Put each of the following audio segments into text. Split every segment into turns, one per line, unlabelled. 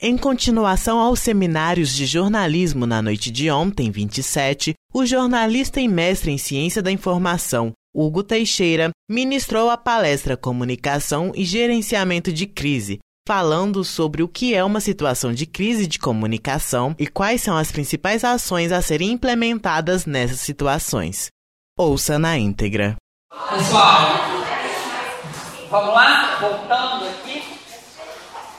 Em continuação aos seminários de jornalismo na noite de ontem, 27, o jornalista e mestre em ciência da informação, Hugo Teixeira, ministrou a palestra Comunicação e Gerenciamento de Crise, falando sobre o que é uma situação de crise de comunicação e quais são as principais ações a serem implementadas nessas situações. Ouça na íntegra.
Pessoal, vamos lá? Voltando aqui.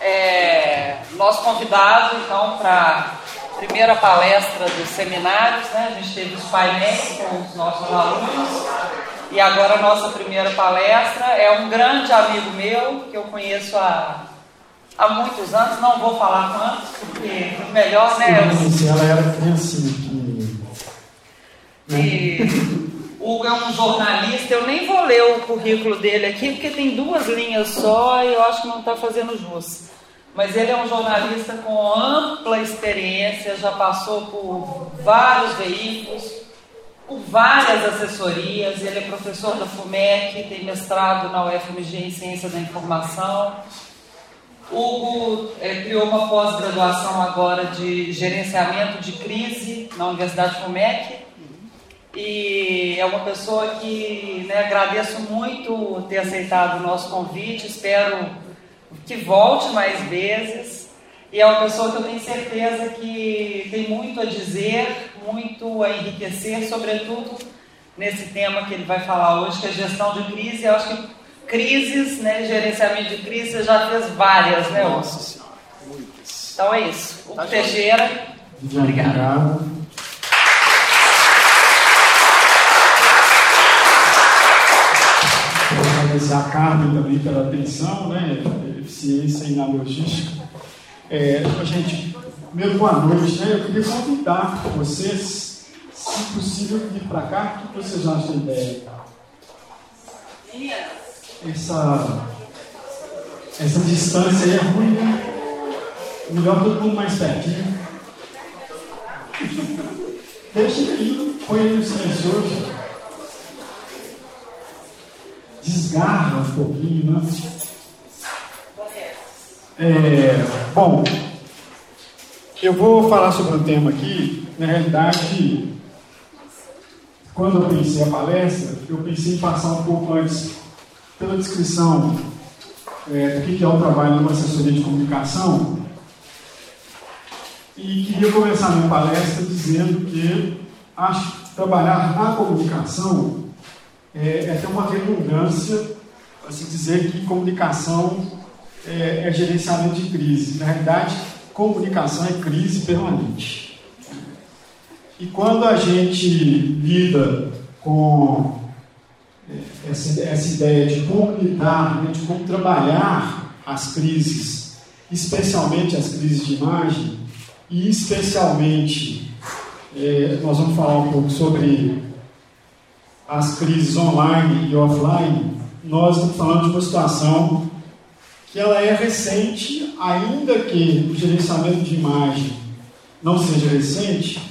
É, nosso convidado, então, para a primeira palestra dos seminários, né? A gente teve os painéis com os nossos alunos. E agora a nossa primeira palestra é um grande amigo meu, que eu conheço há, há muitos anos, não vou falar quantos, porque melhor, né?
Sim, ela era criancinha.
E Hugo é um jornalista, eu nem vou ler o currículo dele aqui, porque tem duas linhas só e eu acho que não está fazendo jus. Mas ele é um jornalista com ampla experiência, já passou por vários veículos, por várias assessorias, ele é professor da FUMEC, tem mestrado na UFMG em Ciência da Informação. Hugo é, criou uma pós-graduação agora de gerenciamento de crise na Universidade FUMEC. E é uma pessoa que né, agradeço muito ter aceitado o nosso convite, espero que volte mais vezes. E é uma pessoa que eu tenho certeza que tem muito a dizer, muito a enriquecer, sobretudo nesse tema que ele vai falar hoje, que é gestão de crise. Eu acho que crises, né, gerenciamento de crise, você já fez várias, né,
Nossa Senhora, muitas.
Então é isso. O tá Teixeira.
Obrigado. agradecer a Carmen também pela atenção, né? Eficiência e na logística. É, gente, primeiro boa noite, né? Eu queria convidar vocês, se possível, vir para cá. O que vocês acham da ideia? Essa, essa distância aí é ruim, né? Melhor todo mundo mais pertinho. Deixa aqui, põe no silencioso desgarra um pouquinho, né? É, bom, eu vou falar sobre um tema aqui, na realidade, quando eu pensei a palestra, eu pensei em passar um pouco antes pela descrição é, do que é o trabalho numa assessoria de comunicação. E queria começar minha palestra dizendo que acho que trabalhar na comunicação é, é até uma redundância assim dizer que comunicação é, é gerenciamento de crise. Na realidade, comunicação é crise permanente. E quando a gente lida com é, essa, essa ideia de como lidar, né, de como trabalhar as crises, especialmente as crises de imagem, e especialmente, é, nós vamos falar um pouco sobre as crises online e offline, nós estamos falando de uma situação que ela é recente, ainda que o gerenciamento de imagem não seja recente,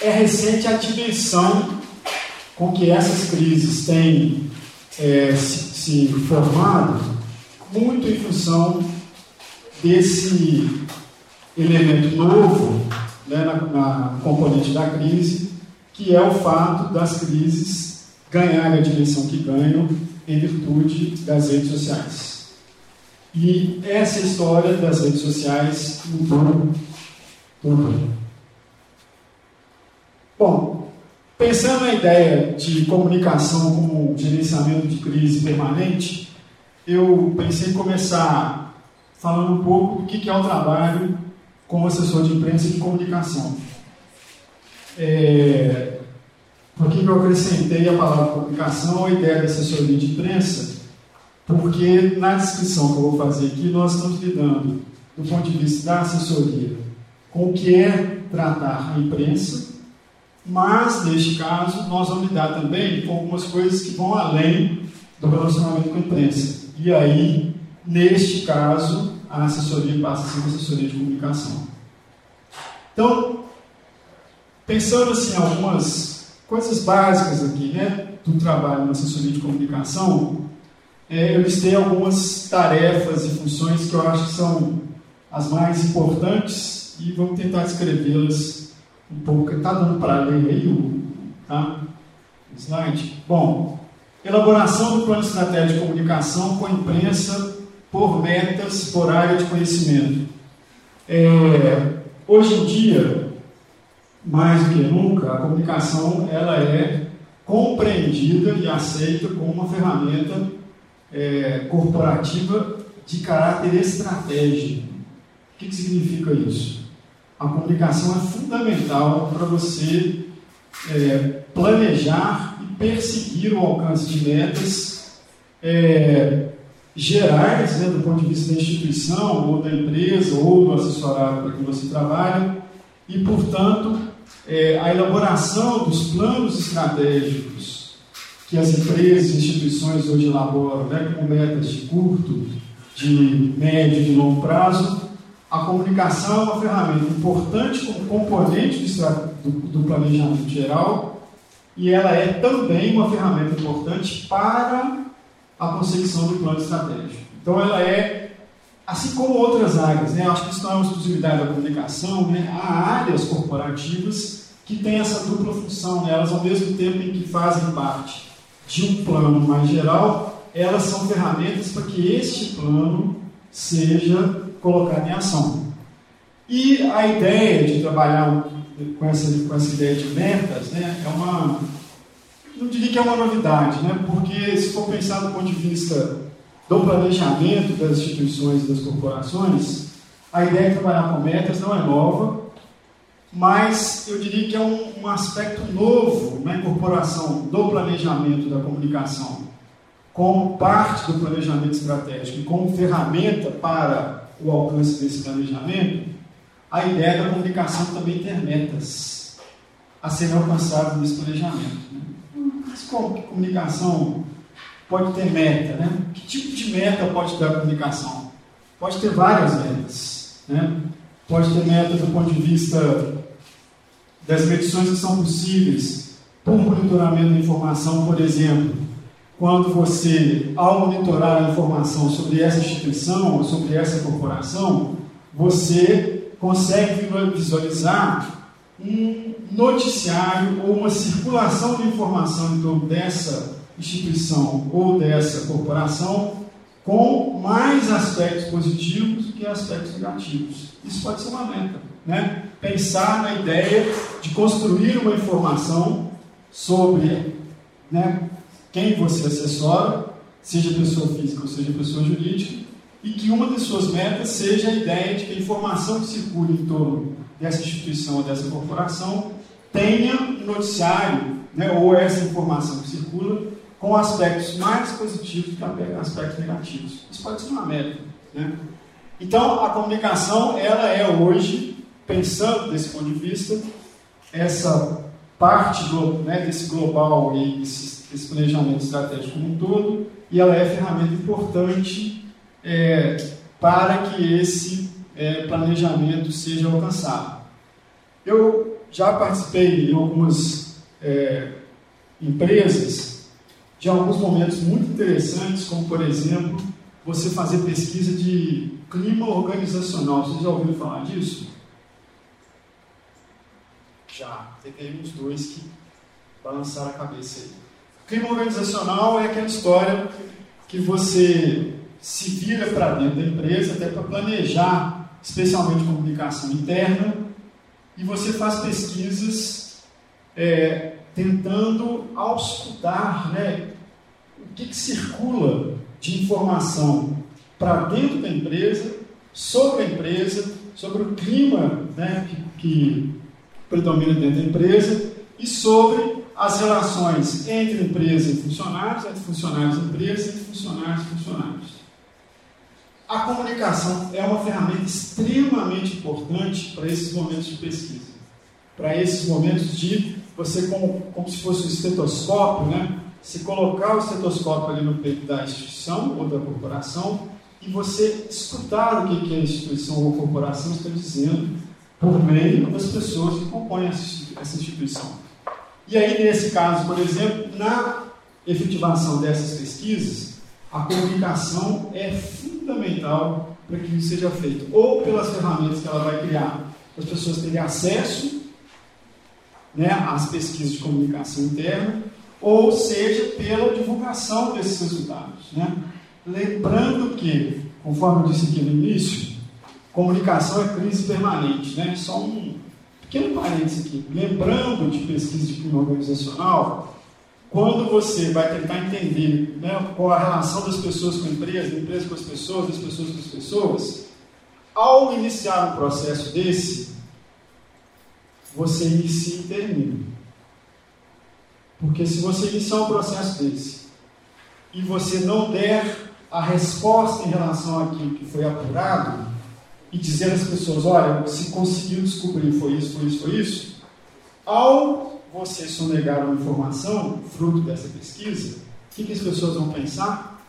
é recente a dimensão com que essas crises têm é, se, se formado, muito em função desse elemento novo né, na, na componente da crise, que é o fato das crises ganharem a dimensão que ganham em virtude das redes sociais. E essa história das redes sociais mudou tudo. Bom, pensando na ideia de comunicação como gerenciamento de crise permanente, eu pensei em começar falando um pouco do que é o trabalho como assessor de imprensa e de comunicação. É, por que eu acrescentei a palavra comunicação a ideia da assessoria de imprensa? Porque na descrição que eu vou fazer aqui, nós estamos lidando, do ponto de vista da assessoria, com o que é tratar a imprensa, mas, neste caso, nós vamos lidar também com algumas coisas que vão além do relacionamento com a imprensa. E aí, neste caso, a assessoria passa a ser uma assessoria de comunicação. Então, Pensando assim, algumas coisas básicas aqui, né, do trabalho na assessoria de comunicação, é, eu listei algumas tarefas e funções que eu acho que são as mais importantes e vamos tentar escrevê-las um pouco. Está dando para ler aí o tá? slide? Bom, elaboração do plano estratégico de comunicação com a imprensa por metas, por área de conhecimento. É, hoje em dia, mais do que nunca, a comunicação ela é compreendida e aceita como uma ferramenta é, corporativa de caráter estratégico. O que, que significa isso? A comunicação é fundamental para você é, planejar e perseguir o alcance de metas é, gerais, né, do ponto de vista da instituição, ou da empresa, ou do assessorado para que você trabalha, e, portanto, é, a elaboração dos planos estratégicos que as empresas e instituições hoje elaboram, né, com metas de curto, de médio e de longo prazo, a comunicação é uma ferramenta importante como componente do, do, planejamento geral e ela é também uma ferramenta importante para a consecução do plano estratégico. Então, ela é, assim como outras áreas, né, acho que isso não é uma exclusividade da comunicação, né, há áreas corporativas que têm essa dupla função, né, elas ao mesmo tempo em que fazem parte de um plano mais geral, elas são ferramentas para que este plano seja colocado em ação. E a ideia de trabalhar com essa, com essa ideia de metas né, é uma. Não diria que é uma novidade, né, porque se for pensar do ponto de vista do planejamento das instituições e das corporações, a ideia de trabalhar com metas não é nova, mas eu diria que é um, um aspecto novo na incorporação do planejamento da comunicação como parte do planejamento estratégico e como ferramenta para o alcance desse planejamento, a ideia da comunicação também ter metas a serem alcançadas nesse planejamento. Né? Mas como que comunicação pode ter meta? Né? Que tipo de meta pode ter a comunicação? Pode ter várias metas. Né? Pode ter meta do ponto de vista das medições que são possíveis por monitoramento da informação, por exemplo, quando você, ao monitorar a informação sobre essa instituição ou sobre essa corporação, você consegue visualizar um noticiário ou uma circulação de informação em torno dessa instituição ou dessa corporação com mais aspectos positivos do que aspectos negativos. Isso pode ser uma meta. Né? Pensar na ideia de construir uma informação sobre né, quem você assessora, seja pessoa física ou seja pessoa jurídica, e que uma das suas metas seja a ideia de que a informação que circula em torno dessa instituição ou dessa corporação tenha um noticiário, né, ou essa informação que circula, com aspectos mais positivos que aspectos negativos. Isso pode ser uma meta. Né? Então, a comunicação, ela é hoje, pensando desse ponto de vista, essa parte do, né, desse global e desse esse planejamento estratégico como um todo, e ela é ferramenta importante é, para que esse é, planejamento seja alcançado. Eu já participei em algumas é, empresas de alguns momentos muito interessantes, como por exemplo, você fazer pesquisa de clima organizacional. Vocês já ouviram falar disso? Já. Tem uns dois que balançaram a cabeça aí. Clima organizacional é aquela história que você se vira para dentro da empresa, até para planejar, especialmente comunicação interna, e você faz pesquisas é, tentando auscultar né, o que, que circula de informação para dentro da empresa, sobre a empresa, sobre o clima né, que, que predomina dentro da empresa e sobre as relações entre empresa e funcionários, entre funcionários e empresa, entre funcionários e funcionários. A comunicação é uma ferramenta extremamente importante para esses momentos de pesquisa, para esses momentos de você, como, como se fosse um estetoscópio, né? se colocar o estetoscópio ali no peito da instituição ou da corporação e você escutar o que, que a instituição ou a corporação está dizendo por meio das pessoas que compõem essa instituição. E aí, nesse caso, por exemplo, na efetivação dessas pesquisas, a comunicação é fundamental para que isso seja feito, ou pelas ferramentas que ela vai criar, as pessoas terem acesso né, às pesquisas de comunicação interna, ou seja, pela divulgação desses resultados. Né? Lembrando que, conforme eu disse aqui no início, comunicação é crise permanente. Né? Só um pequeno parênteses aqui. Lembrando de pesquisa de clima organizacional, quando você vai tentar entender né, qual a relação das pessoas com a empresa, da empresa com as pessoas, das pessoas com as pessoas, ao iniciar um processo desse, você inicia e termina. Porque se você iniciar um processo desse e você não der a resposta em relação àquilo que foi apurado, e dizer às pessoas, olha, se conseguiu descobrir foi isso, foi isso, foi isso, ao você sonegar uma informação, fruto dessa pesquisa, o que, que as pessoas vão pensar?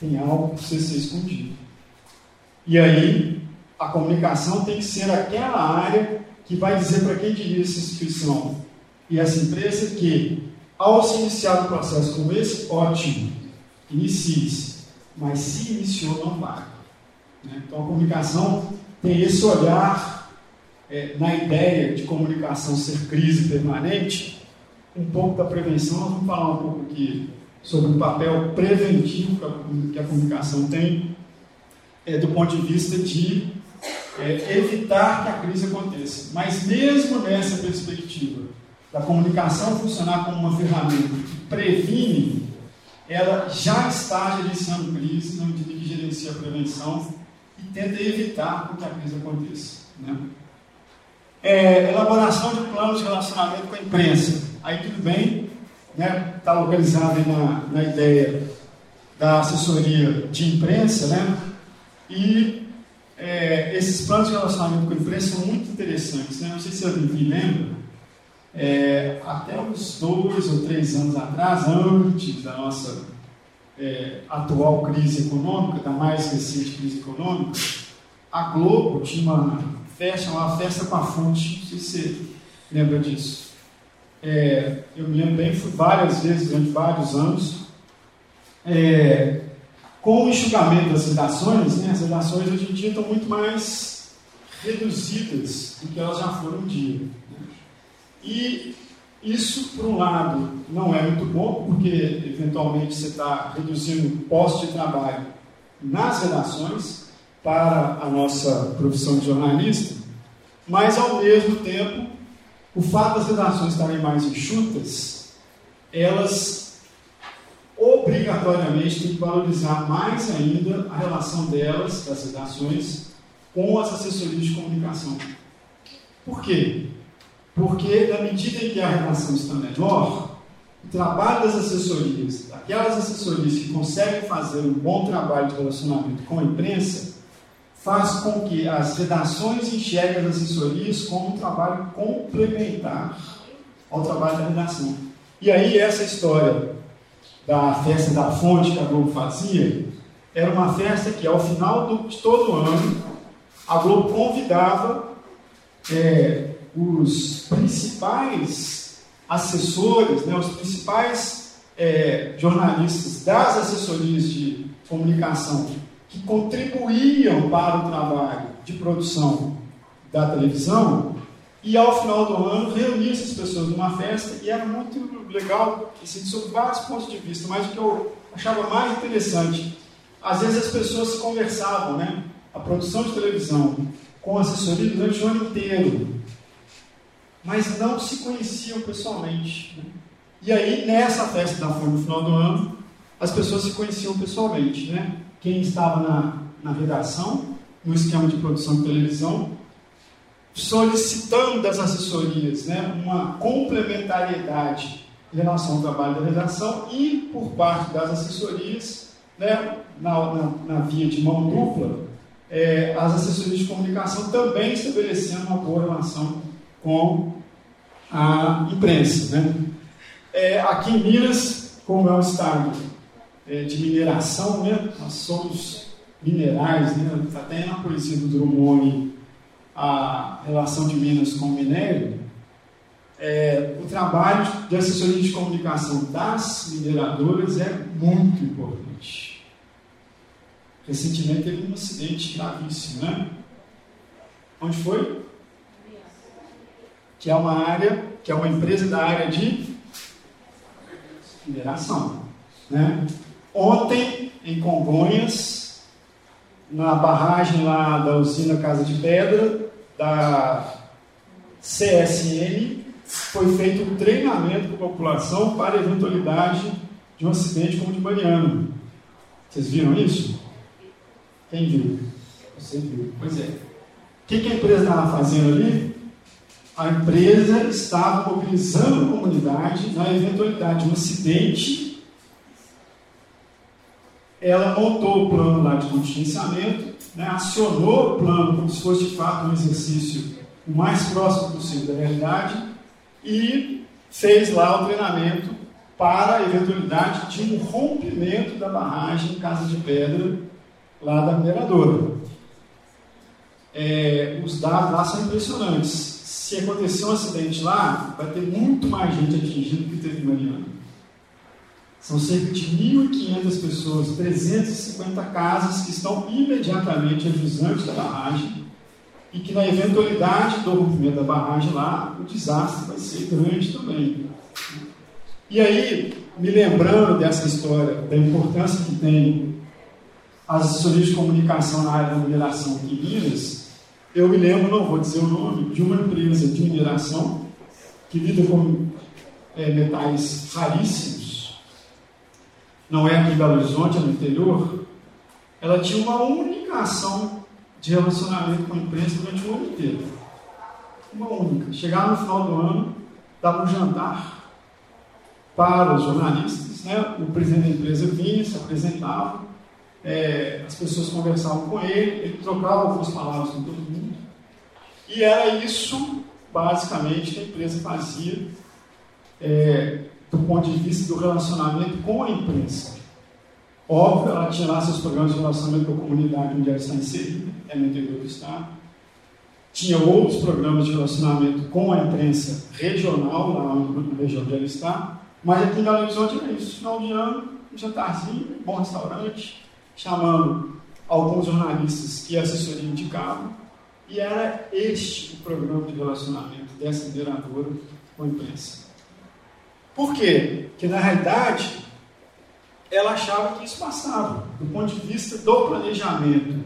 Tem algo que precisa ser escondido. E aí, a comunicação tem que ser aquela área que vai dizer para quem dirige essa instituição e essa empresa que, ao se iniciar um processo como esse, ótimo, inicie-se. Mas se iniciou, não para. Né? Então, a comunicação tem esse olhar é, na ideia de comunicação ser crise permanente, um pouco da prevenção, nós vamos falar um pouco aqui sobre o papel preventivo que a, comunicação tem, é, do ponto de vista de é, evitar que a crise aconteça. Mas mesmo nessa perspectiva da comunicação funcionar como uma ferramenta que previne, ela já está gerenciando crise na medida que gerencia a prevenção e tenta evitar que a crise aconteça. Né? é, elaboração de planos de relacionamento com a imprensa. Aí tudo bem, né? Está localizado na, na ideia da assessoria de imprensa, né? E é, esses planos de relacionamento com a imprensa são muito interessantes, né? Não sei se a Vivi lembra, é, até uns dois ou três anos atrás, antes da nossa é, atual crise econômica, da mais recente crise econômica, a Globo tinha uma festa, uma festa com a fonte, não sei se você lembra disso. É, eu me lembro bem, fui várias vezes durante vários anos. É, com o enxugamento das redações, né, as redações hoje em dia estão muito mais reduzidas do que elas já foram um dia. Né? E isso, por um lado, não é muito bom, porque eventualmente você está reduzindo o posto de trabalho nas redações, para a nossa profissão de jornalista, mas ao mesmo tempo, o fato das redações estarem mais enxutas, elas obrigatoriamente têm que valorizar mais ainda a relação delas, das redações, com as assessorias de comunicação. Por quê? Porque, na medida em que a relação está melhor, o trabalho das assessorias, aquelas assessorias que conseguem fazer um bom trabalho de relacionamento com a imprensa, faz com que as redações enxerguem as assessorias como um trabalho complementar ao trabalho da redação. E aí essa história da festa da fonte que a Globo fazia, era uma festa que ao final do, de todo ano a Globo convidava é, os principais assessores, né, os principais é, jornalistas das assessorias de comunicação que contribuíam para o trabalho de produção da televisão, e ao final do ano reunia essas pessoas numa festa e era muito legal, assim, sob vários pontos de vista, mas o que eu achava mais interessante, às vezes as pessoas conversavam, né? A produção de televisão com assessoria durante o ano inteiro, mas não se conheciam pessoalmente. Né? E aí, nessa festa da FON no final do ano, as pessoas se conheciam pessoalmente, né? quem estava na, na redação, no esquema de produção de televisão, solicitando das assessorias né, uma complementariedade em relação ao trabalho da redação e, por parte das assessorias, né, na, na, na via de mão dupla, é, as assessorias de comunicação também estabelecendo uma boa relação com a imprensa. Né? É, aqui em Minas, como é um estado é, de mineração, né? nós somos minerais, né? Até na poesia do Drummond a relação de Minas com o minério, é, o trabalho de assessoria de comunicação das mineradoras é muito importante. Recentemente teve um acidente gravíssimo, né? Onde foi? Que é uma área, que é uma empresa da área de mineração. Né? Ontem, em Congonhas, na barragem lá da usina Casa de Pedra, da CSN, foi feito um treinamento para a população para a eventualidade de um acidente como o de Mariano. Vocês viram isso? Quem viu? Você viu. Pois é. O que, que a empresa estava fazendo ali? A empresa estava mobilizando a comunidade na eventualidade de um acidente. Ela montou o plano lá de contingenciamento, né, acionou o plano como se fosse de fato um exercício o mais próximo possível da realidade e fez lá o treinamento para a eventualidade de um rompimento da barragem Casa de Pedra lá da mineradora. É, os dados lá são impressionantes. Se acontecer um acidente lá, vai ter muito mais gente atingida do que teve em Mariana. São cerca de 1.500 pessoas, 350 casas que estão imediatamente ajusantes da barragem e que na eventualidade do rompimento da barragem lá, o desastre vai ser grande também. E aí, me lembrando dessa história, da importância que tem as assessorias de comunicação na área da mineração aqui em Minas, eu me lembro, não vou dizer o nome, de uma empresa de mineração que lida com é, metais raríssimos, não é aqui em Belo Horizonte, é no interior, ela tinha uma única ação de relacionamento com a imprensa durante o ano inteiro. Uma única. Chegava no final do ano, dava um jantar para os jornalistas, né? o presidente da empresa vinha, se apresentava, é, as pessoas conversavam com ele, ele trocava algumas palavras com todo mundo. E era isso, basicamente, que a empresa fazia é, do ponto de vista do relacionamento com a imprensa. Óbvio, ela tinha lá seus programas de relacionamento com a comunidade onde ela está inserida, é no interior do Estado. Tinha outros programas de relacionamento com a imprensa regional, lá na região onde ela está. Mas aqui em Belo Horizonte era isso. Final de ano, um jantarzinho, bom restaurante, chamando alguns jornalistas que a assessoria indicava, e era este o programa de relacionamento dessa lideradora com a imprensa. Por quê? Porque, na realidade, ela achava que isso passava, do ponto de vista do planejamento,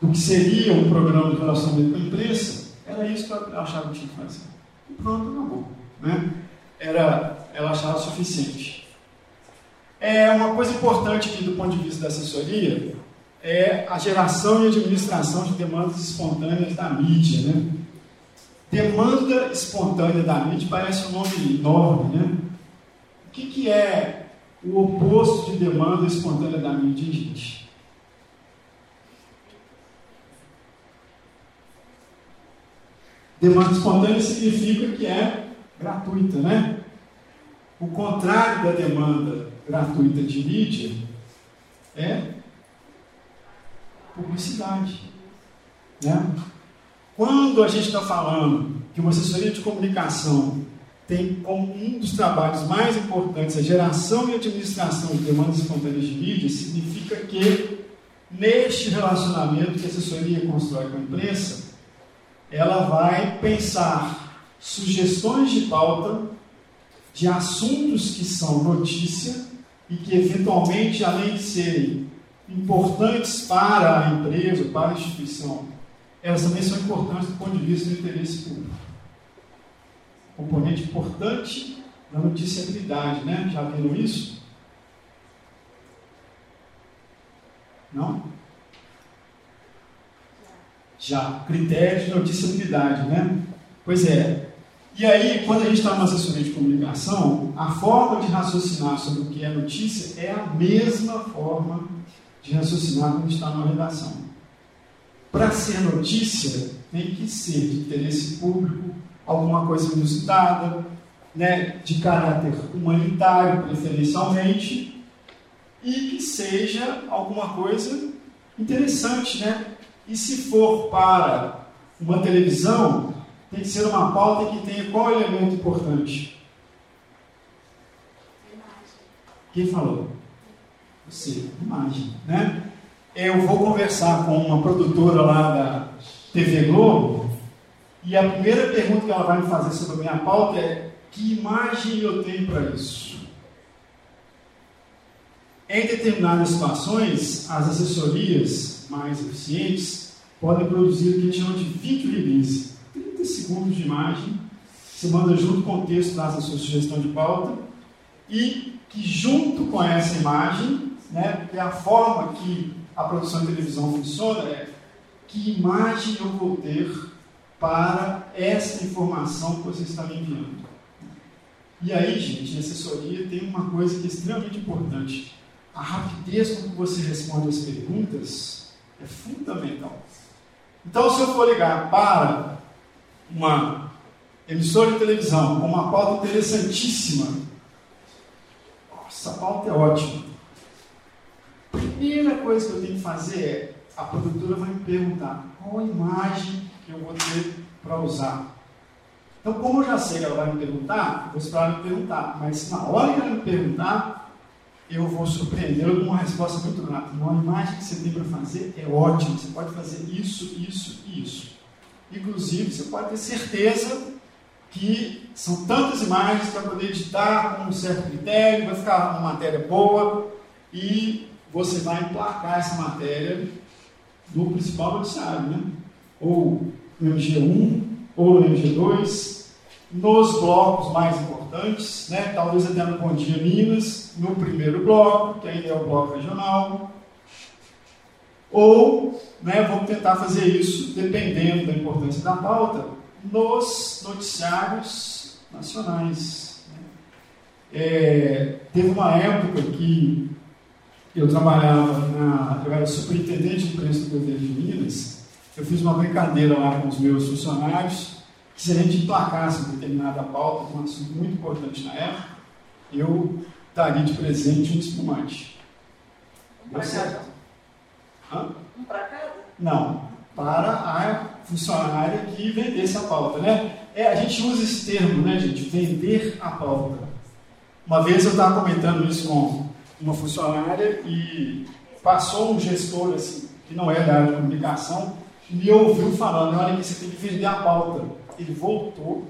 do que seria um programa de relacionamento com a imprensa, era isso que ela achava que tinha que fazer. E pronto, acabou. Né? Era, ela achava suficiente. É uma coisa importante aqui do ponto de vista da assessoria é a geração e administração de demandas espontâneas da mídia, né? Demanda espontânea da mídia parece um nome enorme, né? Que, que é o oposto de demanda espontânea da mídia, gente? Demanda espontânea significa que é gratuita, né? O contrário da demanda gratuita de mídia é publicidade. Né? Quando a gente está falando que uma assessoria de comunicação tem como um dos trabalhos mais importantes a geração e administração de demandas espontâneas de mídia, significa que neste relacionamento que a assessoria constrói com a imprensa, ela vai pensar sugestões de pauta de assuntos que são notícia e que, eventualmente, além de serem importantes para a empresa, para a instituição, elas também são importantes do ponto de vista do interesse público. Componente importante da noticiabilidade, né? Já viram isso? Não? Já. Critério de noticiabilidade, né? Pois é, e aí, quando a gente está numa assessoria de comunicação, a forma de raciocinar sobre o que é notícia é a mesma forma de raciocinar quando está numa redação. Para ser notícia, tem que ser de interesse público, alguma coisa inusitada, né, de caráter humanitário, preferencialmente, e que seja alguma coisa interessante, né? E se for para uma televisão, tem que ser uma pauta que tenha qual elemento importante? Quem falou? Você, imagem, né? eu vou conversar com uma produtora lá da TV Globo e a primeira pergunta que ela vai me fazer sobre a minha pauta é: que imagem eu tenho para isso? Em determinadas situações, as assessorias mais eficientes podem produzir o que a gente chama de video release 30 segundos de imagem, se manda junto com o texto da sua sugestão de pauta, e que junto com essa imagem, né, que é a forma que a produção de televisão funciona, é que imagem eu vou ter para essa informação que você está me enviando. E aí, gente, a assessoria tem uma coisa que é extremamente importante. A rapidez com que você responde as perguntas é fundamental. Então, se eu for ligar para uma emissora de televisão com uma pauta interessantíssima, nossa, a pauta é ótima. A primeira coisa que eu tenho que fazer é, a produtora vai me perguntar qual imagem que eu vou ter para usar. Então, como eu já sei que ela vai me perguntar, vou esperar ela me perguntar. Mas na hora que ela me perguntar, eu vou surpreendê-la com uma resposta muito grata. Uma imagem que você tem para fazer é ótima. Você pode fazer isso, isso e isso. Inclusive, você pode ter certeza que são tantas imagens vai poder editar com um certo critério, vai ficar uma matéria boa e você vai emplacar essa matéria no principal noticiário, né? Ou no MG1, ou no MG2, nos blocos mais importantes, né? talvez até no Bom Dia Minas, no primeiro bloco, que ainda é o bloco regional, ou né, vamos tentar fazer isso, dependendo da importância da pauta, nos noticiários nacionais. Né? É, teve uma época que eu trabalhava na. Eu era superintendente de imprensa do governo de Minas. Eu fiz uma brincadeira lá com os meus funcionários, que se a gente emplacasse uma determinada pauta, um assunto muito importante na época, eu daria de presente um espumante.
Um para cada? Hã? Um para cada?
Não, para a funcionária que vendesse a pauta, né? É, a gente usa esse termo, né, gente? Vender a pauta. Uma vez eu estava comentando isso com uma funcionária e passou um gestor assim, que não é da área de comunicação, me ouviu falando, olha que você tem que vender a pauta. Ele voltou.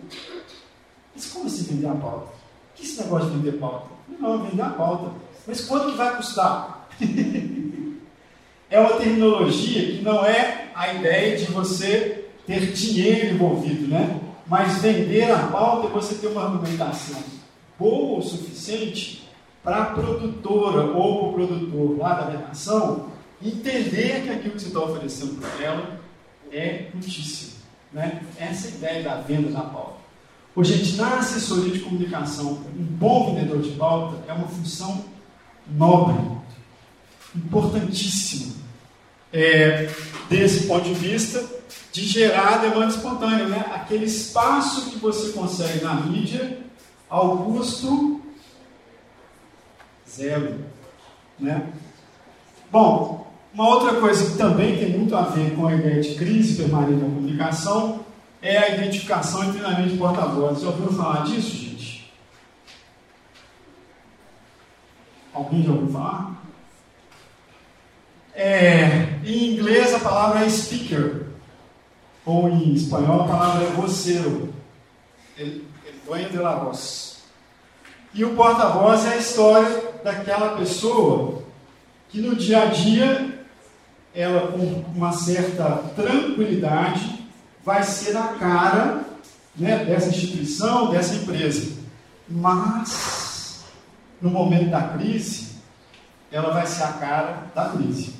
Mas como assim vender a pauta? Que esse negócio de vender pauta? Não, vender a pauta. Mas quanto que vai custar? é uma terminologia que não é a ideia de você ter dinheiro envolvido, né? Mas vender a pauta é você ter uma argumentação boa o suficiente para a produtora ou o produtor lá da redação entender que aquilo que você está oferecendo para ela é muitíssimo. Né? Essa é a ideia da venda da pauta. Ô, gente, na assessoria de comunicação, um bom vendedor de pauta é uma função nobre, importantíssima, é, desse ponto de vista de gerar demanda espontânea, né? aquele espaço que você consegue na mídia ao custo zero. Né? Bom, uma outra coisa que também tem muito a ver com a ideia de crise permanente da comunicação é a identificação e treinamento de porta-vozes. Já ouviram falar disso, gente? Alguém já ouviu falar? É, em inglês a palavra é speaker, ou em espanhol a palavra é voceiro, el, el dueño de la voz. E o porta-voz é a história daquela pessoa que no dia a dia, ela com uma certa tranquilidade, vai ser a cara né, dessa instituição, dessa empresa. Mas, no momento da crise, ela vai ser a cara da crise.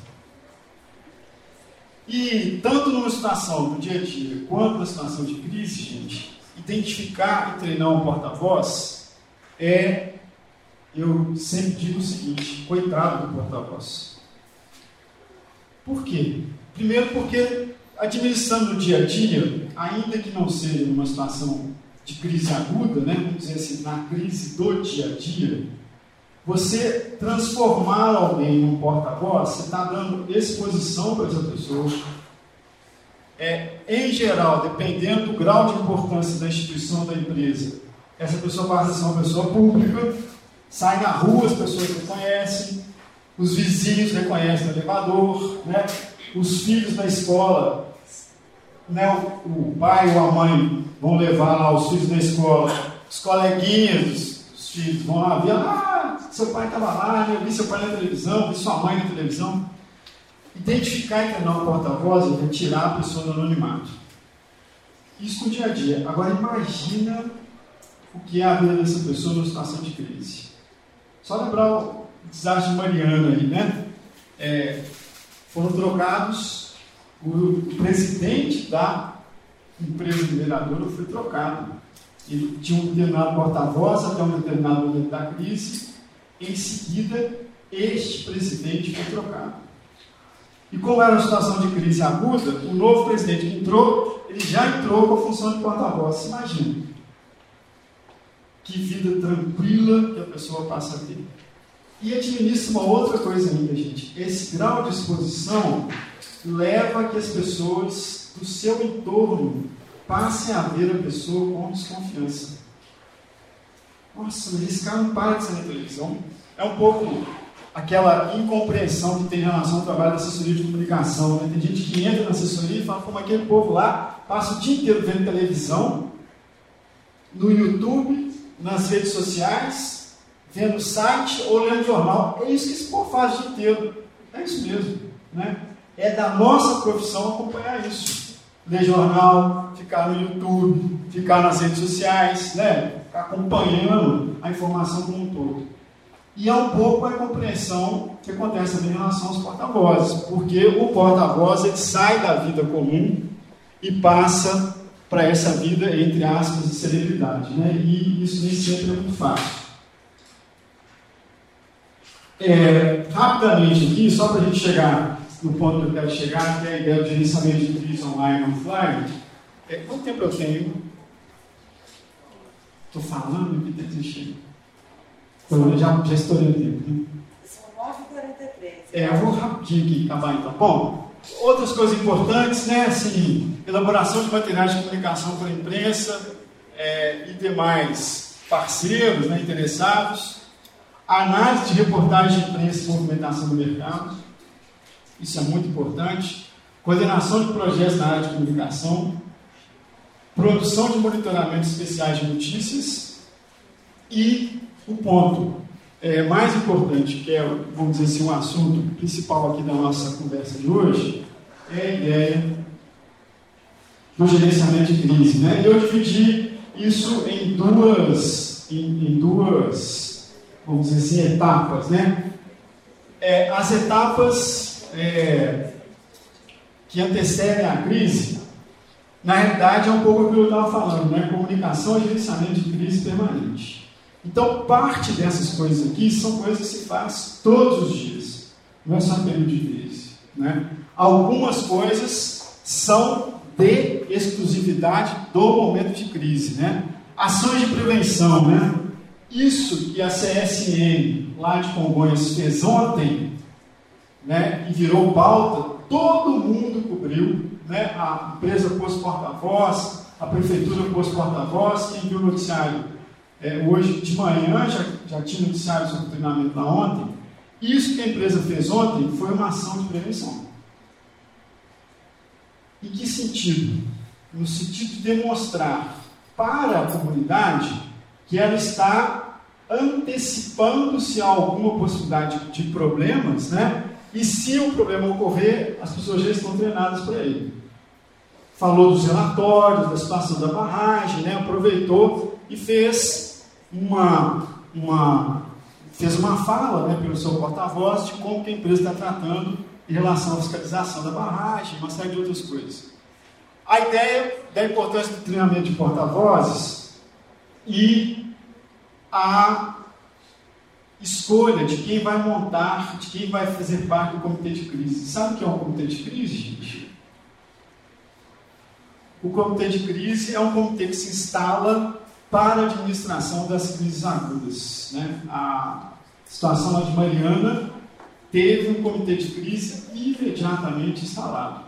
E tanto numa situação do dia a dia quanto na situação de crise, gente, identificar e treinar um porta-voz é, eu sempre digo o seguinte, coitado do porta-voz. Por quê? Primeiro porque administrando o dia a dia, ainda que não seja numa situação de crise aguda, né, vamos dizer assim, na crise do dia a dia, você transformar alguém num porta-voz, você está dando exposição para essa pessoa. É, em geral, dependendo do grau de importância da instituição da empresa, essa pessoa passa a ser uma pessoa pública, sai na rua, as pessoas reconhecem, os vizinhos reconhecem o elevador, né? os filhos na escola, né? o, pai ou a mãe vão levar lá os filhos na escola, os coleguinhas dos, filhos vão lá ver, ah, seu pai estava lá, né? vi seu pai na televisão, vi sua mãe na televisão. Identificar e treinar o porta-voz é retirar a pessoa do anonimato. Isso no dia a dia. Agora imagina o que é a vida dessa pessoa numa situação de crise. Só lembrar o desastre de Mariana aí, né? É, foram trocados, o presidente da empresa mineradora foi trocado. Ele tinha um determinado porta-voz até um determinado momento da crise. Em seguida, este presidente foi trocado. E como era uma situação de crise aguda, o novo presidente que entrou, ele já entrou com a função de porta-voz. Imagina que vida tranquila que a pessoa passa a ter. E administra uma outra coisa ainda, gente. Esse grau de exposição leva a que as pessoas do seu entorno passem a ver a pessoa com desconfiança. Nossa, mas esse cara não para de ser na televisão. É um pouco aquela incompreensão que tem em relação ao trabalho da assessoria de comunicação. Né? Tem gente que entra na assessoria e fala como aquele povo lá passa o dia inteiro vendo televisão, no YouTube, nas redes sociais, vendo site ou lendo jornal. É isso que esse povo faz o dia inteiro. É isso mesmo. Né? É da nossa profissão acompanhar isso. Ler jornal, ficar no YouTube, ficar nas redes sociais, né? ficar acompanhando a informação como um todo. E é um pouco a compreensão que acontece também em relação aos porta-vozes, porque o porta-voz ele sai da vida comum e passa para essa vida, entre aspas, de celebridade. Né? E isso nem sempre é muito fácil. É, rapidamente aqui, só para a gente chegar no ponto que eu quero chegar, que é a ideia do gerenciamento de crise online e offline. É, quanto tempo eu tenho? Estou falando e tem que existir. Então, já, já estourei o tempo. Né?
São 9h43.
É, eu vou rapidinho aqui acabar então. Bom, Outras coisas importantes, né? Assim, elaboração de materiais de comunicação para a imprensa é, e demais parceiros né, interessados. Análise de reportagem de imprensa e movimentação do mercado. Isso é muito importante. Coordenação de projetos na área de comunicação. Produção de monitoramentos especiais de notícias. E o ponto é, mais importante, que é, vamos dizer assim, um assunto principal aqui da nossa conversa de hoje, é a ideia do gerenciamento de crise. Né? Eu dividi isso em duas, em, em duas, vamos dizer assim, etapas. Né? É, as etapas é, que antecedem a crise, na realidade, é um pouco o que eu estava falando, né? comunicação e gerenciamento de crise permanente. Então, parte dessas coisas aqui são coisas que se faz todos os dias, não é só período de crise. Né? Algumas coisas são de exclusividade do momento de crise. Né? Ações de prevenção. Né? Isso que a CSN lá de Congonhas fez ontem né, e virou pauta, todo mundo cobriu. Né? A empresa pôs porta-voz, a prefeitura pôs porta-voz, quem viu o noticiário é, hoje de manhã, já, já tinha noticiário sobre o treinamento lá ontem. Isso que a empresa fez ontem foi uma ação de prevenção. Em que sentido? No sentido de demonstrar para a comunidade que ela está antecipando-se a alguma possibilidade de problemas, né? E se o problema ocorrer, as pessoas já estão treinadas para ele. Falou dos relatórios, da situação da barragem, né? aproveitou e fez uma, uma, fez uma fala né, pelo seu porta-voz de como a empresa está tratando em relação à fiscalização da barragem, uma série de outras coisas. A ideia da importância do treinamento de porta-vozes e a escolha de quem vai montar, de quem vai fazer parte do comitê de crise. Sabe o que é um comitê de crise, gente? O comitê de crise é um comitê que se instala para a administração das crises agudas. Né? A situação lá de Mariana teve um comitê de crise imediatamente instalado.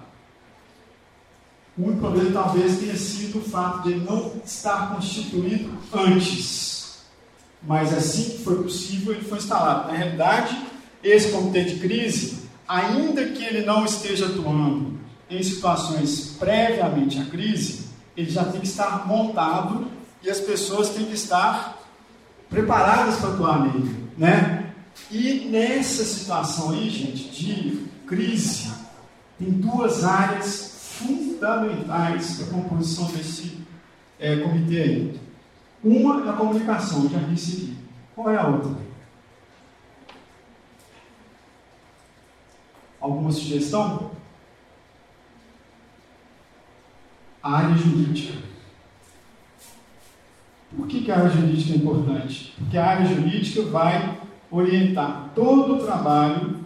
O único problema talvez tenha sido o fato de ele não estar constituído antes. Mas assim que foi possível, ele foi instalado. Na realidade, esse comitê de crise, ainda que ele não esteja atuando em situações previamente à crise, ele já tem que estar montado e as pessoas têm que estar preparadas para atuar nele, né? E nessa situação aí, gente, de crise, tem duas áreas fundamentais para a composição desse é, comitê aí. Uma é a comunicação, já disse aqui. Qual é a outra? Alguma sugestão? A área jurídica. Por que, que a área jurídica é importante? Porque a área jurídica vai orientar todo o trabalho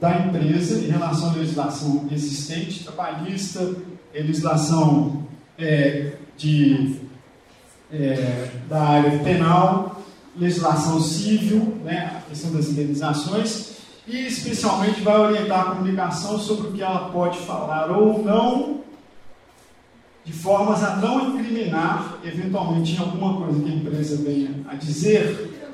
da empresa em relação à legislação existente, trabalhista, legislação é, de, é, da área penal, legislação civil, né, a questão das indenizações, e especialmente vai orientar a comunicação sobre o que ela pode falar ou não, de formas a não incriminar, eventualmente, em alguma coisa que a empresa venha a dizer,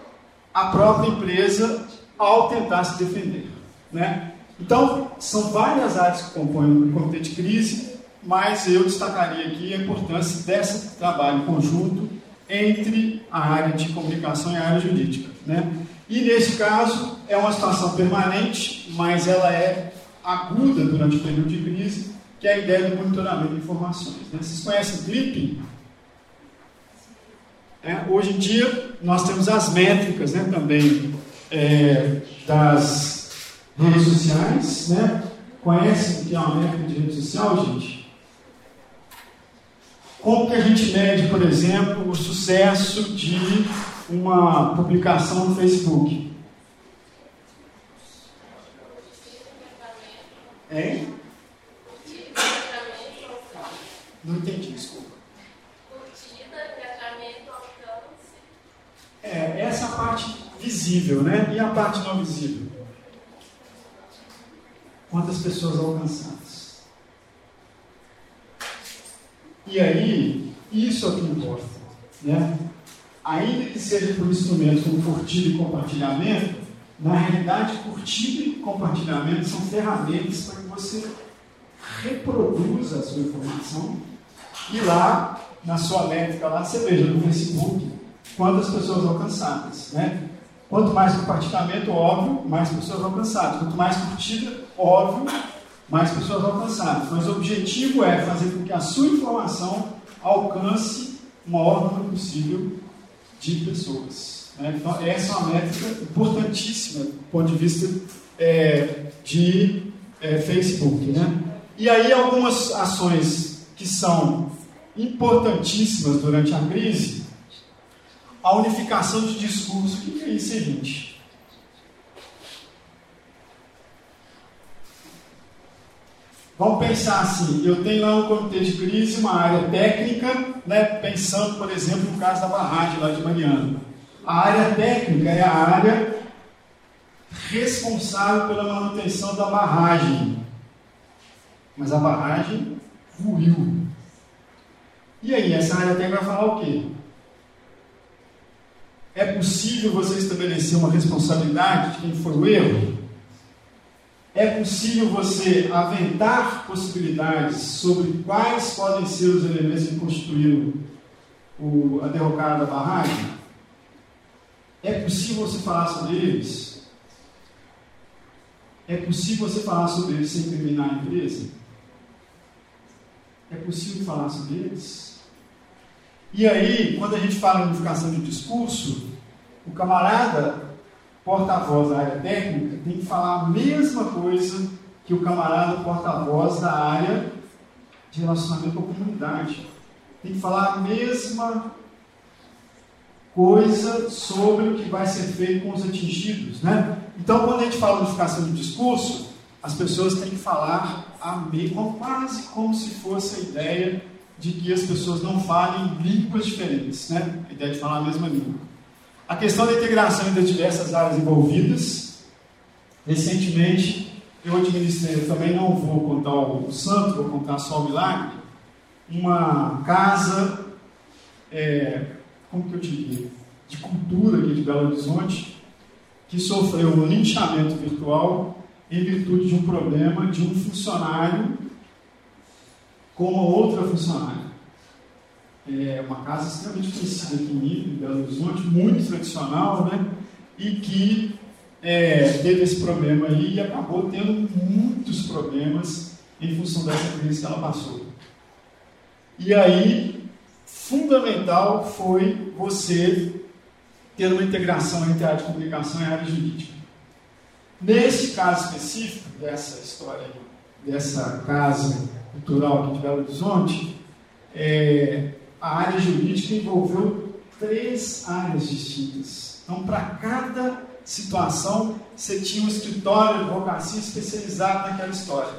a própria empresa ao tentar se defender. Né? Então, são várias áreas que compõem o comitê de crise, mas eu destacaria aqui a importância desse trabalho conjunto entre a área de comunicação e a área jurídica. Né? E nesse caso, é uma situação permanente, mas ela é aguda durante o período de crise, que é a ideia do monitoramento de informações. Né? Vocês conhecem clipping? É, hoje em dia, nós temos as métricas né, também é, das redes sociais. Né? Conhecem o que é uma métrica de rede social, gente? Como que a gente mede, por exemplo, o sucesso de uma publicação no Facebook? Hein? Não entendi, desculpa. É, essa é a parte visível, né? E a parte não visível? Quantas pessoas alcançadas? E aí, isso é o que importa, né? Ainda que seja por instrumentos como curtida e compartilhamento, na realidade, curtida e compartilhamento são ferramentas para que você reproduza a sua informação e lá, na sua métrica lá, você veja no Facebook quantas pessoas alcançadas, né? Quanto mais compartilhamento, óbvio, mais pessoas alcançadas. Quanto mais curtida, óbvio, mais pessoas alcançadas. Mas o objetivo é fazer com que a sua informação alcance o maior número possível de pessoas. Né? Então, essa é uma métrica importantíssima do ponto de vista é, de é, Facebook. Né? E aí, algumas ações que são importantíssimas durante a crise a unificação de discurso. O que é isso, gente? Vamos pensar assim, eu tenho lá um comitê de crise, uma área técnica, né, pensando, por exemplo, no caso da barragem lá de Mariana. A área técnica é a área responsável pela manutenção da barragem. Mas a barragem ruiu. E aí, essa área técnica vai falar o quê? É possível você estabelecer uma responsabilidade de quem foi o erro? É possível você aventar possibilidades sobre quais podem ser os elementos que constituíram o, a derrocada da barragem? É possível você falar sobre eles? É possível você falar sobre eles sem incriminar a empresa? É possível falar sobre eles? E aí, quando a gente fala em unificação de discurso, o camarada porta-voz da área técnica tem que falar a mesma coisa que o camarada porta-voz da área de relacionamento com a comunidade. Tem que falar a mesma coisa sobre o que vai ser feito com os atingidos. Né? Então, quando a gente fala unificação de discurso, as pessoas têm que falar a mesma, quase como se fosse a ideia de que as pessoas não falem línguas diferentes, né? A ideia de falar a mesma língua. A questão da integração das diversas áreas envolvidas. Recentemente, eu administrei, eu também não vou contar o santo, vou contar só o milagre, uma casa, é, como que eu diria, de cultura aqui de Belo Horizonte, que sofreu um linchamento virtual em virtude de um problema de um funcionário com uma outra funcionária. É uma casa extremamente conhecida aqui em Belo Horizonte, muito tradicional, né? E que é, teve esse problema aí e acabou tendo muitos problemas em função dessa crise que ela passou. E aí, fundamental foi você ter uma integração entre a área de comunicação e a área jurídica. Nesse caso específico, dessa história, dessa casa cultural aqui de Belo Horizonte, é, a área jurídica envolveu três áreas distintas. Então, para cada situação, você tinha um escritório de advocacia especializado naquela história.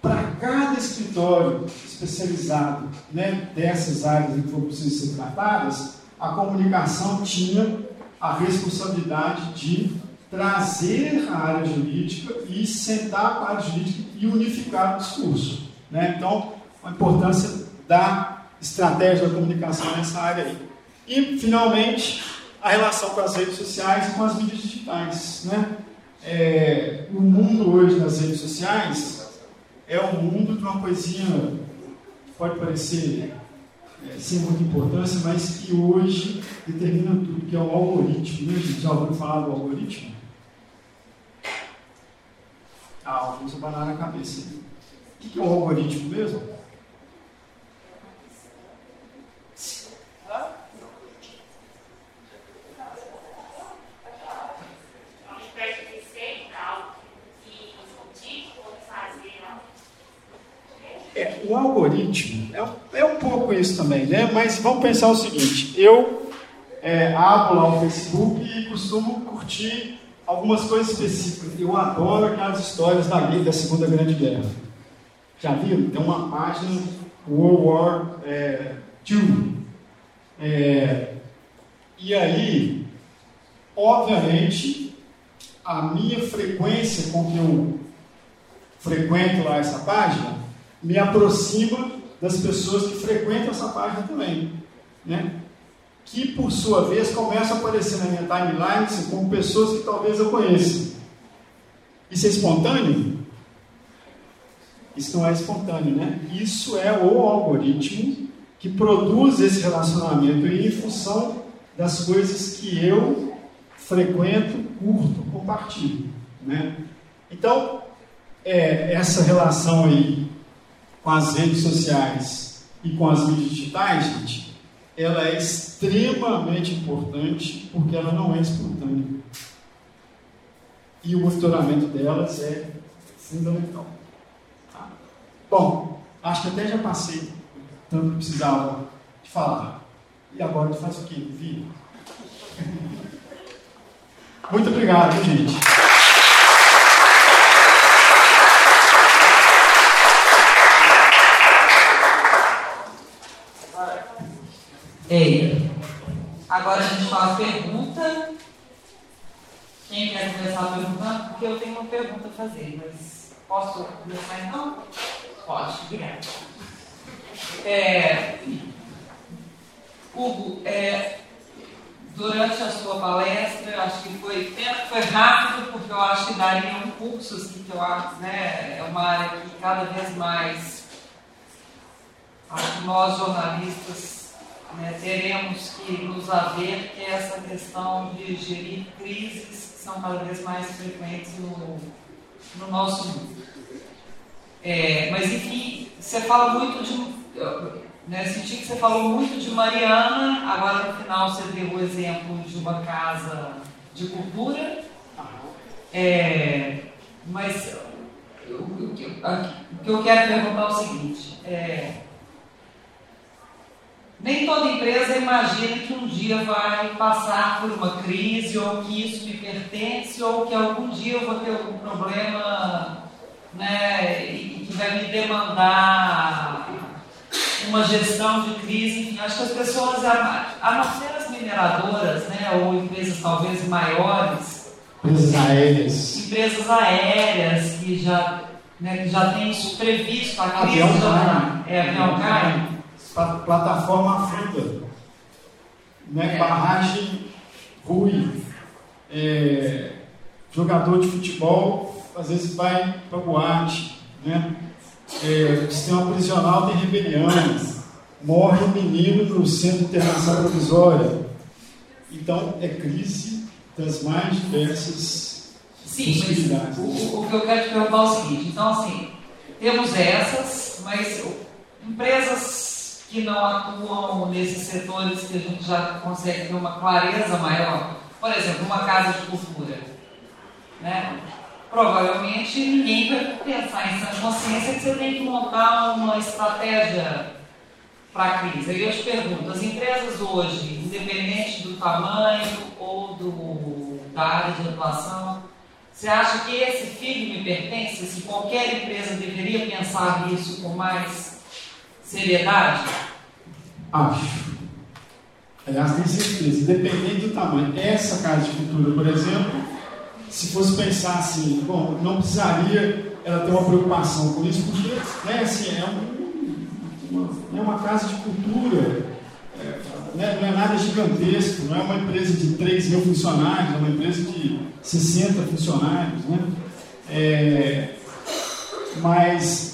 Para cada escritório especializado né, dessas áreas que foram precisas ser tratadas, a comunicação tinha a responsabilidade de trazer a área jurídica e sentar a área jurídica e unificar o discurso. Né? Então, a importância da estratégia da comunicação nessa área aí. E, finalmente, a relação com as redes sociais e com as mídias digitais. Né? É, o mundo hoje das redes sociais é um mundo de uma coisinha que pode parecer é, sem muita importância, mas que hoje determina tudo, que é o algoritmo. Né, gente? Já ouviu falar do algoritmo? Ah, alguns abanar na cabeça. O que é o algoritmo mesmo? É, o algoritmo é, é, um pouco isso também, né? Mas vamos pensar o seguinte: eu é, abro lá o Facebook e costumo curtir algumas coisas específicas. Eu adoro aquelas histórias da, da Segunda Grande Guerra. Já viram? Tem uma página World War é. É, e aí, obviamente, a minha frequência com que eu frequento lá essa página me aproxima das pessoas que frequentam essa página também, né? Que por sua vez começam a aparecer na minha timeline assim, como pessoas que talvez eu conheça. Isso é espontâneo? Isso não é espontâneo, né? Isso é o algoritmo que produz esse relacionamento em função das coisas que eu frequento, curto, compartilho, né? Então, é, essa relação aí com as redes sociais e com as mídias digitais, gente, ela é extremamente importante porque ela não é espontânea. E o monitoramento delas é fundamental. Bom, acho que até já passei tanto que precisava de falar. E agora tu faz o quê? Vira. Muito obrigado, gente.
Ei, agora a gente faz pergunta. Quem quer começar perguntando? Porque eu tenho uma pergunta a fazer, mas posso começar então? Pode, obrigada. É, Hugo, é, durante a sua palestra, acho que foi, foi rápido, porque eu acho que daria um curso, assim, que eu acho, né, é uma área que cada vez mais nós jornalistas né, teremos que nos haver que é essa questão de gerir crises que são cada vez mais frequentes no, no nosso mundo. É, mas enfim, você fala muito de. Né, senti que você falou muito de Mariana, agora no final você deu o exemplo de uma casa de cultura. É, mas o, que eu quero perguntar é o seguinte. É, nem toda empresa imagina que um dia vai passar por uma crise, ou que isso me pertence, ou que algum dia eu vou ter algum problema né, e que vai me demandar uma gestão de crise. Enfim, acho que as pessoas, a não ser as mineradoras, né, ou empresas talvez maiores,
empresas aéreas,
empresas aéreas que já, né, que já têm isso previsto, a crise avião já, é, avião cai
plataforma afunda, né? É. barragem ruim, é, Jogador de futebol, às vezes vai para boate, né? É, sistema prisional tem rebelião, morre um menino no centro de internação provisória. Então, é crise das mais diversas
Sim, mas o, o, que eu quero te perguntar é o seguinte: então, assim, temos essas, mas empresas que não atuam nesses setores que a gente já consegue ter uma clareza maior, por exemplo, uma casa de cultura, né? provavelmente ninguém vai pensar em sã consciência que você tem que montar uma estratégia para a crise. Aí eu te pergunto, as empresas hoje, independente do tamanho ou do, da área de atuação, você acha que esse filho me pertence? Se qualquer empresa deveria pensar nisso com mais seriedade?
Acho. Aliás, tem certeza, independente do tamanho. Essa casa de cultura, por exemplo, se fosse pensar assim, bom, não precisaria ela ter uma preocupação com isso, porque né, assim, é, um, uma, é uma casa de cultura, é, né, não é nada gigantesco, não é uma empresa de 3 mil funcionários, é uma empresa de 60 funcionários. Né? É, mas,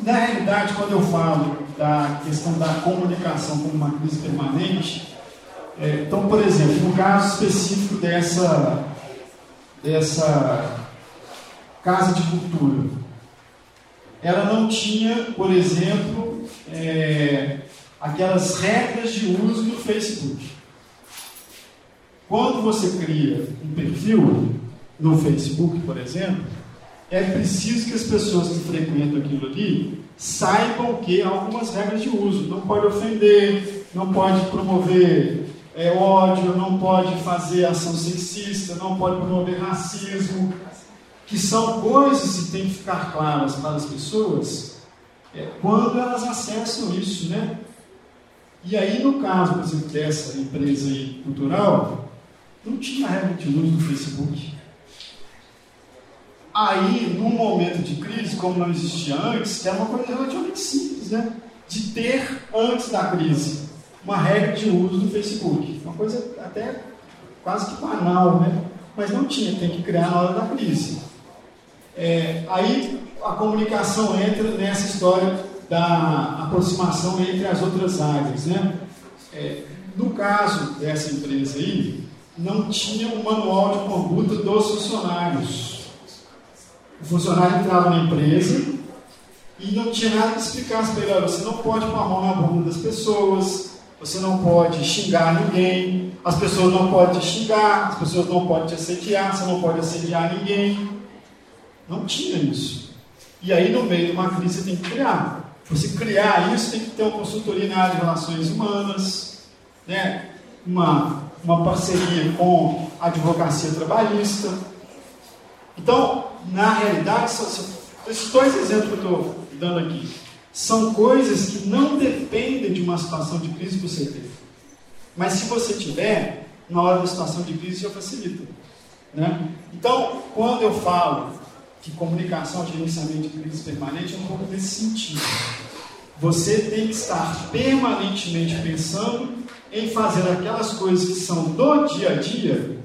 na realidade, quando eu falo da questão da comunicação como uma crise permanente, é, então, por exemplo, no caso específico dessa dessa casa de cultura. Ela não tinha, por exemplo, é, aquelas regras de uso do Facebook. Quando você cria um perfil no Facebook, por exemplo, é preciso que as pessoas que frequentam aquilo ali saibam que há algumas regras de uso. Não pode ofender, não pode promover é, ódio, não pode fazer ação sexista, não pode promover racismo, que são coisas que têm que ficar claras para as pessoas é, quando elas acessam isso, né? E aí, no caso, por exemplo, dessa empresa cultural, não tinha regra de uso no Facebook. Aí, num momento de crise, como não existia antes, que era uma coisa relativamente simples, né? De ter antes da crise uma regra de uso do Facebook. Uma coisa até quase que banal, né? Mas não tinha, tem que criar na hora da crise. É, aí a comunicação entra nessa história da aproximação entre as outras áreas, né? É, no caso dessa empresa aí, não tinha um manual de conduta dos funcionários. O funcionário entrava na empresa e não tinha nada que explicasse para ele, você não pode pôr a mão na bunda das pessoas, você não pode xingar ninguém, as pessoas não podem te xingar, as pessoas não podem te assediar, você não pode assediar ninguém. Não tinha isso. E aí, no meio de uma crise, você tem que criar. Você criar isso, tem que ter uma consultoria na área de relações humanas, né? uma, uma parceria com a advocacia trabalhista. Então, na realidade, esses dois exemplos que eu estou dando aqui são coisas que não dependem de uma situação de crise que você teve. Mas se você tiver, na hora da situação de crise já facilita. Né? Então, quando eu falo que comunicação, gerenciamento de crise permanente, é um pouco nesse sentido. Você tem que estar permanentemente pensando em fazer aquelas coisas que são do dia a dia,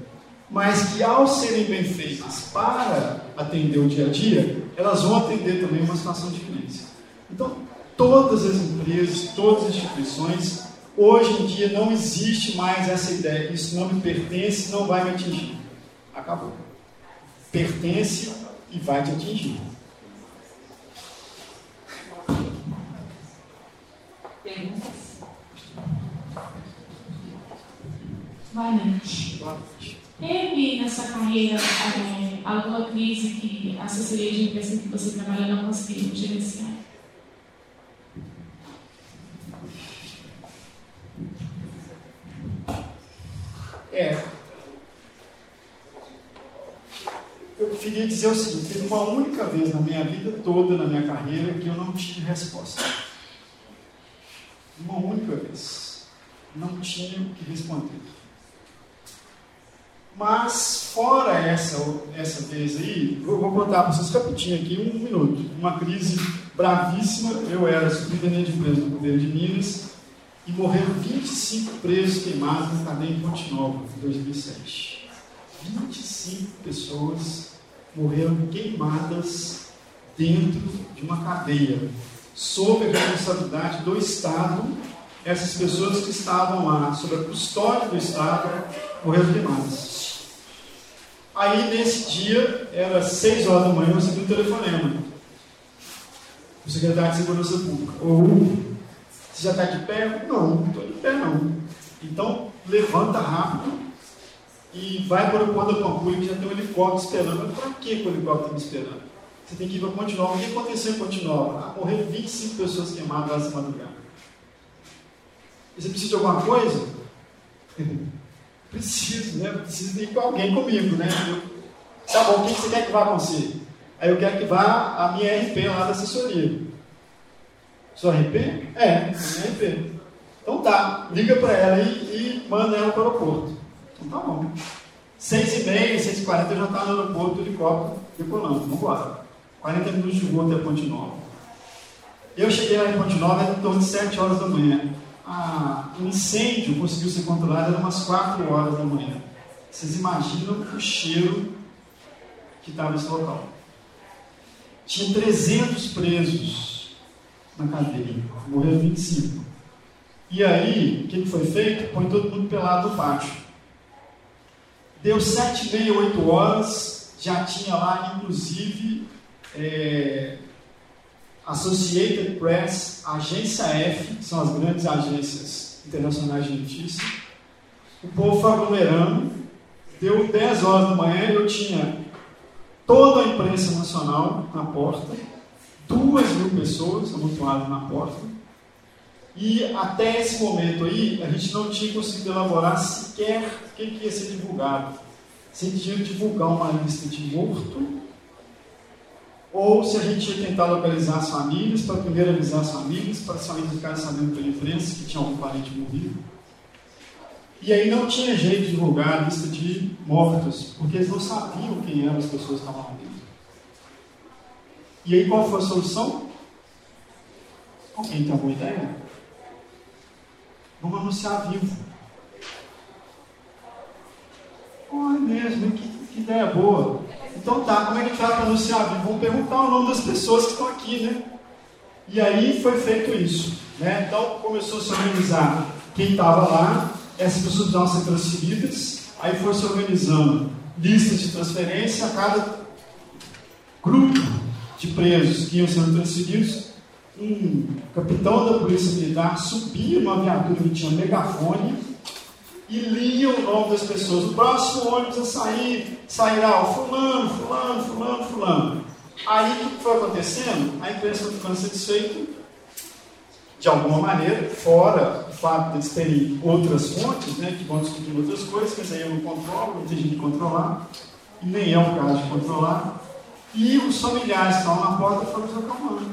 mas que ao serem bem feitas para atender o dia a dia, elas vão atender também uma situação de crise. Então, todas as empresas, todas as instituições, hoje em dia não existe mais essa ideia, isso não me pertence, não vai me atingir. Acabou. Pertence e vai te atingir.
Perguntas? Boa noite.
Boa noite.
Teve nessa carreira é, alguma crise que a assessoria de imprensa que você trabalha não conseguiu gerenciar?
É. Eu queria dizer o seguinte: teve uma única vez na minha vida toda, na minha carreira, que eu não tive resposta. Uma única vez. Não tinha o que responder. Mas, fora essa, essa vez aí, eu vou contar para vocês rapidinho aqui, um minuto. Uma crise bravíssima. Eu era superintendente de empresa do governo de Minas e morreram 25 presos queimados na cadeia em Ponte Nova, em 2007. 25 pessoas morreram queimadas dentro de uma cadeia, sob a responsabilidade do Estado. Essas pessoas que estavam lá, sob a custódia do Estado, morreram queimadas. Aí, nesse dia, era 6 horas da manhã, eu recebi um telefonema. O secretário de Segurança Pública. Ô, você já está de pé? Não, não estou de pé, não. Então, levanta rápido e vai para o ponto da Pampulha, que já tem um helicóptero esperando. Mas para que o helicóptero está me esperando? Você tem que ir para Pontinova. O que aconteceu em Pontinova? Ah, morreram 25 pessoas queimadas essa madrugada. E você precisa de alguma coisa? Preciso, né? Preciso ir com alguém comigo, né? Eu, tá bom, o que você quer que vá com você? Aí eu quero que vá a minha RP lá da assessoria. Sua RP? É, minha RP. Então tá, liga para ela e, e, manda ela para o aeroporto. Então tá bom. Seis e meia, seis e quarenta eu já estava no aeroporto, o helicóptero decolando. Vamos embora. 40 minutos de voo até Ponte Nova. Eu cheguei lá em Ponte Nova em torno de 7 horas da manhã. Ah, o incêndio conseguiu ser controlado era umas 4 horas da manhã. Vocês imaginam o cheiro que estava nesse local. Tinha 300 presos na cadeia, morreram 25. E aí, o que foi feito? Põe todo mundo pelado no pátio. Deu 7, meia, 8 horas, já tinha lá, inclusive, é, Associated Press, Agência F, que são as grandes agências internacionais de notícias. O povo foi aglomerando. Deu 10 horas da manhã eu tinha toda a imprensa nacional na porta, duas mil pessoas amontoadas na porta. E até esse momento aí, a gente não tinha conseguido elaborar sequer o que, que ia ser divulgado. Se a gente ia divulgar uma lista de morto ou se a gente ia tentar localizar as famílias, para primeiro avisar as famílias, para as famílias ficarem sabendo pela imprensa que tinha algum parente morrido. E aí não tinha jeito de divulgar a lista de mortos, porque eles não sabiam quem eram as pessoas que estavam morrendo. E aí qual foi a solução? Alguém tem alguma ideia? Vamos anunciar vivo. Olha mesmo, que, que ideia boa. Então tá, como é que a gente vai para anunciar vivo? Vamos perguntar o nome das pessoas que estão aqui, né? E aí foi feito isso. Né? Então começou a se organizar quem estava lá, essas pessoas precisavam ser transferidas, aí foi se organizando listas de transferência, a cada grupo de presos que iam sendo transferidos, um capitão da polícia militar subia numa viatura que tinha megafone e lia o nome das pessoas. O próximo ônibus a sair sairá o fulano, fulano, fulano, fulano. Aí o que foi acontecendo? A imprensa foi ficando satisfeita de alguma maneira, fora o fato de eles terem outras fontes, né, que vão discutir outras coisas, mas aí eu não controlo, não tem jeito de controlar, e nem é o caso de controlar. E os familiares que estavam na porta foram se acalmando.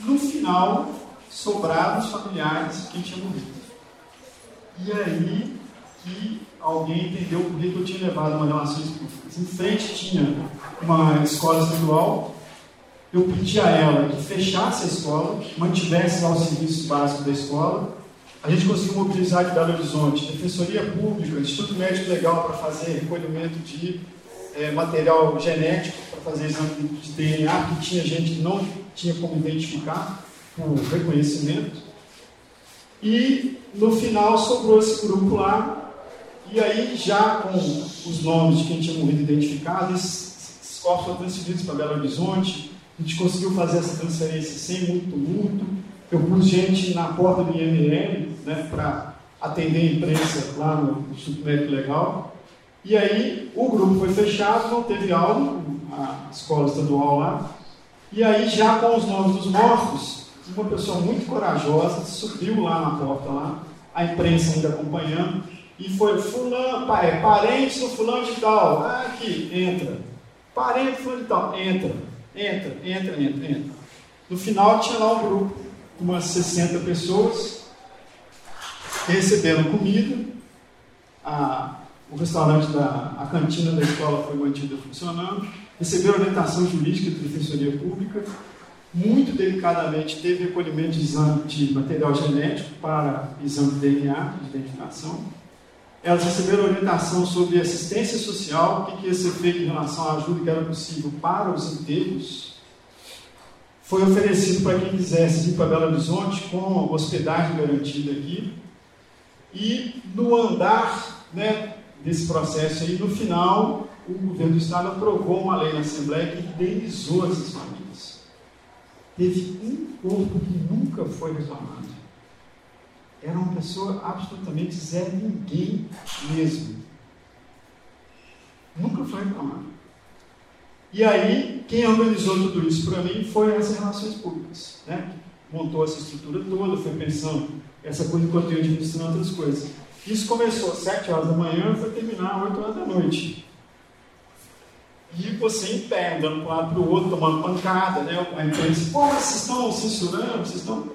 No final, sobraram os familiares de quem tinha morrido. E aí que alguém entendeu por que eu tinha levado uma relações públicas. Em frente tinha uma escola estadual eu pedi a ela que fechasse a escola, mantivesse lá o serviço básico da escola. A gente conseguiu mobilizar de Belo Horizonte, Defensoria Pública, Instituto Médico Legal para fazer recolhimento de é, material genético, para fazer exame de DNA, porque tinha gente que não tinha como identificar por reconhecimento. E no final sobrou esse grupo lá, e aí já com os nomes de quem tinha morrido identificados, esses corpos foram transferidos para Belo Horizonte, a gente conseguiu fazer essa transferência sem muito tumulto. Eu pus gente na porta do IML né, para atender a imprensa lá no Instituto Médico Legal. E aí o grupo foi fechado, não teve aula, a escola estadual lá. E aí, já com os nomes dos mortos, uma pessoa muito corajosa subiu lá na porta, lá, a imprensa ainda acompanhando, e foi fulano, é, parente do fulano de tal, ah, aqui, entra. Parente do fulano de tal, entra. Entra, entra, entra, entra. No final tinha lá um grupo, umas 60 pessoas, receberam comida, a, o restaurante, da, a cantina da escola foi mantida funcionando, receberam orientação jurídica da Defensoria Pública, muito delicadamente teve recolhimento de, exame, de material genético para exame de DNA, de identificação, elas receberam orientação sobre assistência social, o que, que ia ser feito em relação à ajuda que era possível para os enterros. Foi oferecido para quem quisesse ir para Belo Horizonte com hospedagem garantida aqui. E no andar né, desse processo aí, no final, o governo do Estado aprovou uma lei na Assembleia que indenizou essas famílias. Teve um corpo que nunca foi reclamado. Era uma pessoa absolutamente zero ninguém mesmo. Nunca foi reclamado. E aí, quem organizou tudo isso para mim foi as relações públicas, né? Montou essa estrutura toda, foi pensando essa coisa que eu administrando outras coisas. Isso começou às 7 horas da manhã e foi terminar às 8 horas da noite. E você em pé, andando para um lado para o outro, tomando pancada, né? A imprensa, pô, vocês estão censurando, vocês estão.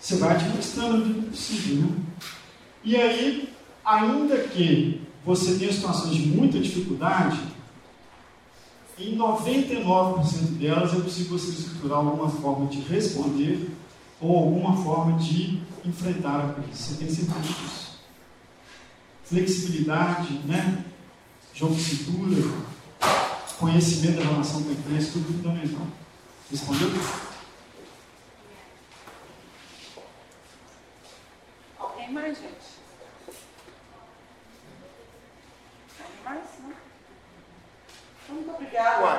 Você vai administrando o que possível, né? E aí, ainda que você tenha situações de muita dificuldade, em 99% delas é possível você estruturar alguma forma de responder ou alguma forma de enfrentar a crise. Você tem sempre disso. Flexibilidade, né? jogo de cintura, conhecimento da relação com a imprensa, tudo fundamental. Respondeu?
Alguém mais, gente? Alguém mais? Não? Muito obrigada.
Uai.